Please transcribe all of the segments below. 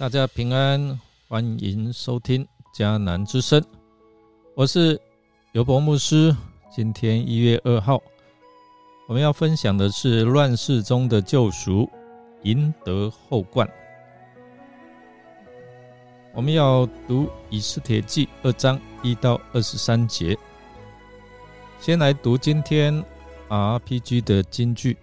大家平安，欢迎收听迦南之声，我是尤伯牧师。今天一月二号，我们要分享的是乱世中的救赎，赢得后冠。我们要读以斯帖记二章一到二十三节。先来读今天 RPG 的金句：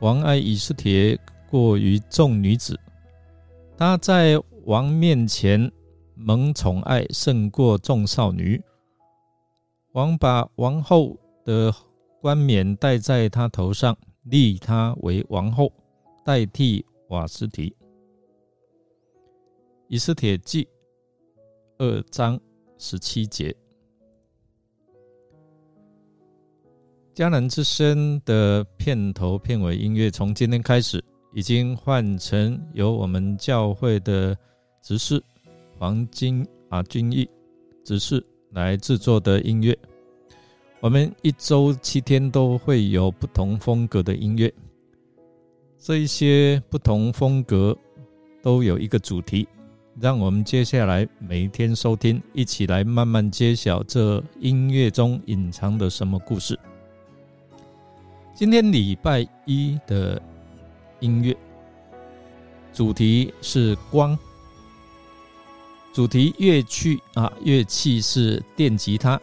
王爱以斯帖。过于众女子，她在王面前蒙宠爱，胜过众少女。王把王后的冠冕戴在她头上，立她为王后，代替瓦斯提。以斯帖记二章十七节，迦南之声的片头片尾音乐从今天开始。已经换成由我们教会的执事黄金啊君义执事来制作的音乐。我们一周七天都会有不同风格的音乐，这一些不同风格都有一个主题，让我们接下来每天收听，一起来慢慢揭晓这音乐中隐藏的什么故事。今天礼拜一的。音乐主题是光，主题乐器啊，乐器是电吉他，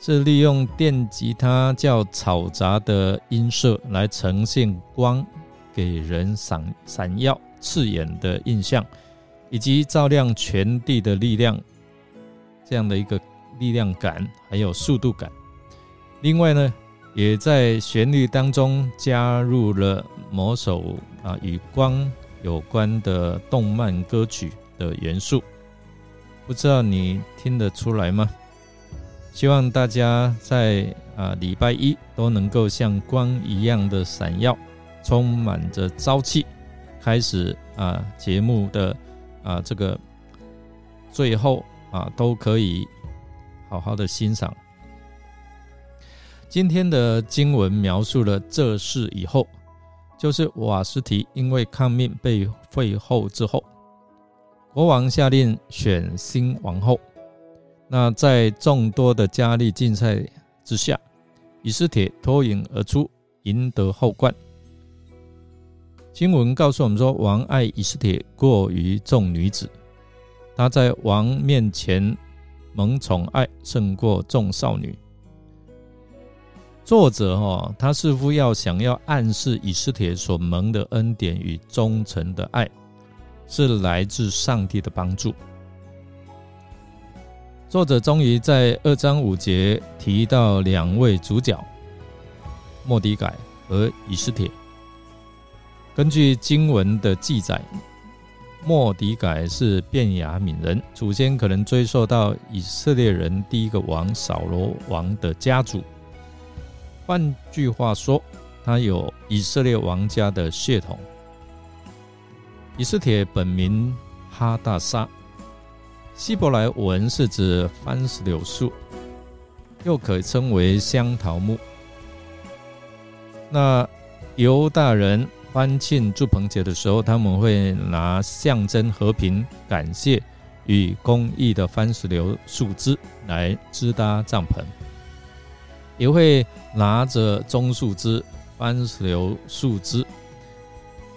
是利用电吉他较嘈杂的音色来呈现光，给人闪闪耀刺眼的印象，以及照亮全地的力量，这样的一个力量感，还有速度感。另外呢。也在旋律当中加入了某首啊与光有关的动漫歌曲的元素，不知道你听得出来吗？希望大家在啊礼拜一都能够像光一样的闪耀，充满着朝气，开始啊节目的啊这个最后啊都可以好好的欣赏。今天的经文描述了这事以后，就是瓦斯提因为抗命被废后之后，国王下令选新王后。那在众多的佳丽竞赛之下，以斯帖脱颖而出，赢得后冠。经文告诉我们说，王爱以斯帖过于众女子，她在王面前蒙宠爱，胜过众少女。作者哈，他似乎要想要暗示以斯帖所蒙的恩典与忠诚的爱，是来自上帝的帮助。作者终于在二章五节提到两位主角，莫迪改和以斯帖。根据经文的记载，莫迪改是便雅悯人，祖先可能追溯到以色列人第一个王扫罗王的家族。换句话说，他有以色列王家的血统。以斯帖本名哈大沙，希伯来文是指番石榴树，又可称为香桃木。那犹大人欢庆祝棚节的时候，他们会拿象征和平、感谢与公益的番石榴树枝来支搭帐篷。也会拿着棕树枝、番石榴树枝、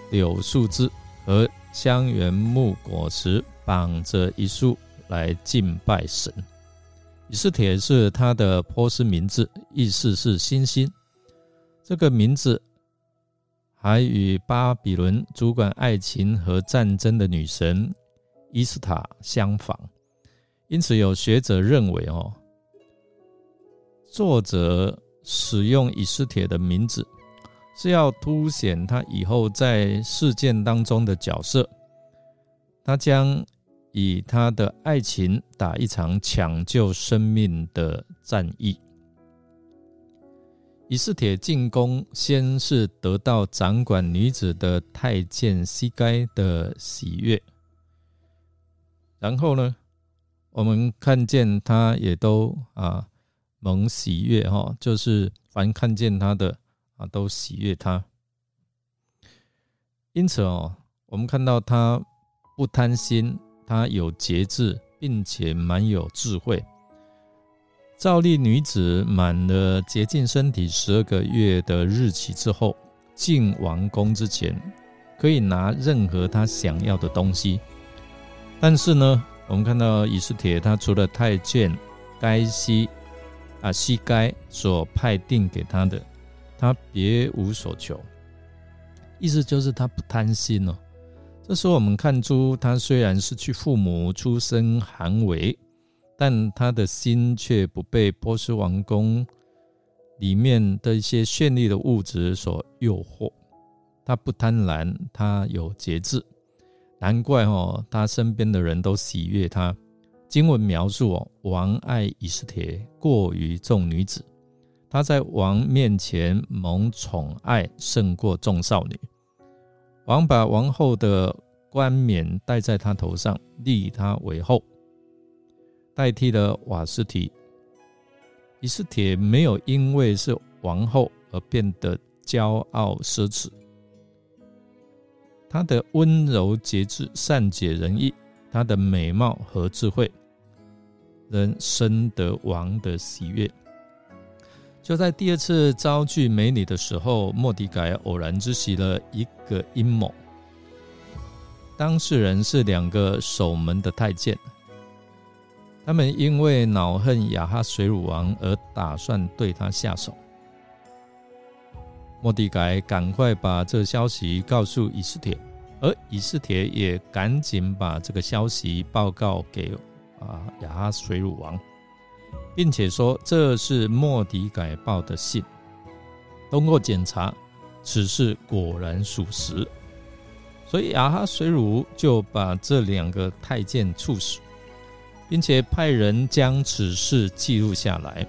柳树枝和香橼木果实绑着一束来敬拜神。以斯帖是他的波斯名字，意思是星星。这个名字还与巴比伦主管爱情和战争的女神伊斯塔相仿，因此有学者认为，哦。作者使用以斯帖的名字，是要凸显他以后在事件当中的角色。他将以他的爱情打一场抢救生命的战役。以斯帖进宫，先是得到掌管女子的太监西该的喜悦，然后呢，我们看见他也都啊。蒙喜悦哈，就是凡看见他的啊，都喜悦他。因此哦，我们看到他不贪心，他有节制，并且蛮有智慧。照例女子满了洁净身体十二个月的日期之后，进王宫之前，可以拿任何她想要的东西。但是呢，我们看到以斯帖，他除了太监该西啊西该所派定给他的，他别无所求。意思就是他不贪心哦。这时候我们看出，他虽然失去父母，出身寒微。但他的心却不被波斯王宫里面的一些绚丽的物质所诱惑，他不贪婪，他有节制，难怪哦，他身边的人都喜悦他。经文描述哦，王爱以斯帖过于众女子，他在王面前蒙宠爱胜过众少女。王把王后的冠冕戴在他头上，立他为后。代替了瓦斯提，以斯帖没有因为是王后而变得骄傲奢侈。她的温柔节制、善解人意，她的美貌和智慧，人深得王的喜悦。就在第二次遭拒美女的时候，莫迪改偶然知悉了一个阴谋，当事人是两个守门的太监。他们因为恼恨亚哈水乳王而打算对他下手。莫迪改赶快把这消息告诉以斯帖，而以斯帖也赶紧把这个消息报告给啊亚哈水乳王，并且说这是莫迪改报的信。通过检查，此事果然属实，所以亚哈水乳就把这两个太监处死。并且派人将此事记录下来。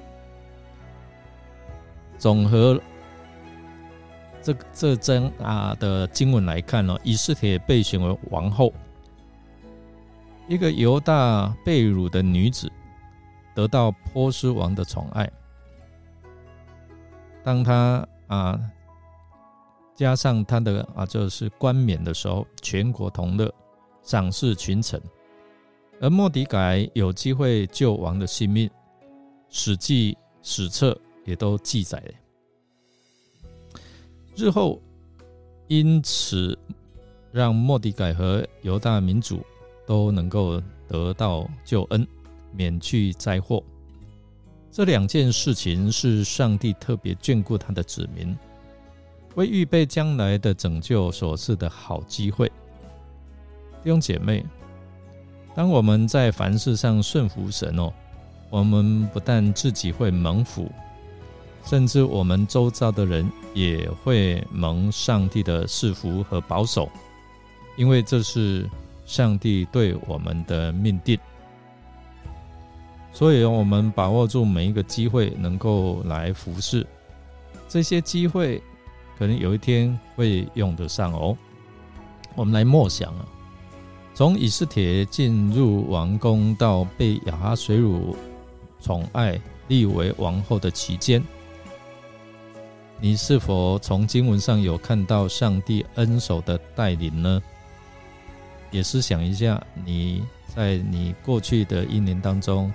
总和这这章啊的经文来看呢，以斯帖被选为王后，一个犹大被掳的女子，得到波斯王的宠爱。当她啊加上她的啊就是冠冕的时候，全国同乐，赏识群臣。而莫迪改有机会救王的性命，《史记》史册也都记载。日后因此让莫迪改和犹大民主都能够得到救恩，免去灾祸。这两件事情是上帝特别眷顾他的子民，为预备将来的拯救所赐的好机会。弟兄姐妹。当我们在凡事上顺服神哦，我们不但自己会蒙福，甚至我们周遭的人也会蒙上帝的赐福和保守，因为这是上帝对我们的命定。所以，我们把握住每一个机会，能够来服侍。这些机会可能有一天会用得上哦。我们来默想啊。从以斯帖进入王宫到被亚哈水乳宠爱立为王后的期间，你是否从经文上有看到上帝恩手的带领呢？也思想一下，你在你过去的一年当中，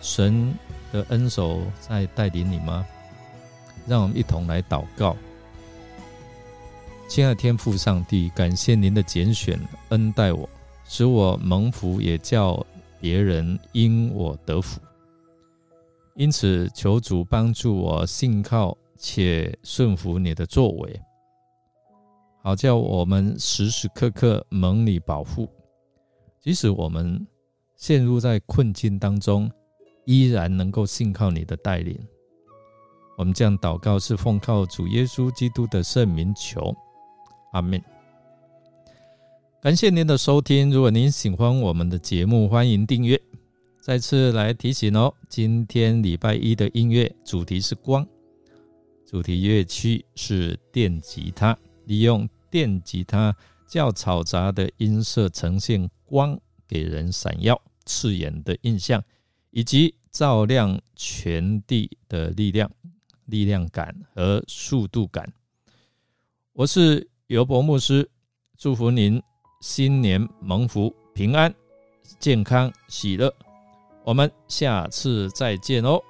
神的恩手在带领你吗？让我们一同来祷告。亲爱的天父上帝，感谢您的拣选恩待我。使我蒙福，也叫别人因我得福。因此，求主帮助我信靠且顺服你的作为，好叫我们时时刻刻蒙你保护。即使我们陷入在困境当中，依然能够信靠你的带领。我们这样祷告，是奉靠主耶稣基督的圣名求。阿门。感谢您的收听。如果您喜欢我们的节目，欢迎订阅。再次来提醒哦，今天礼拜一的音乐主题是光，主题乐器是电吉他，利用电吉他较嘈杂的音色呈现光，给人闪耀刺眼的印象，以及照亮全地的力量、力量感和速度感。我是尤博牧师，祝福您。新年蒙福、平安、健康、喜乐。我们下次再见哦。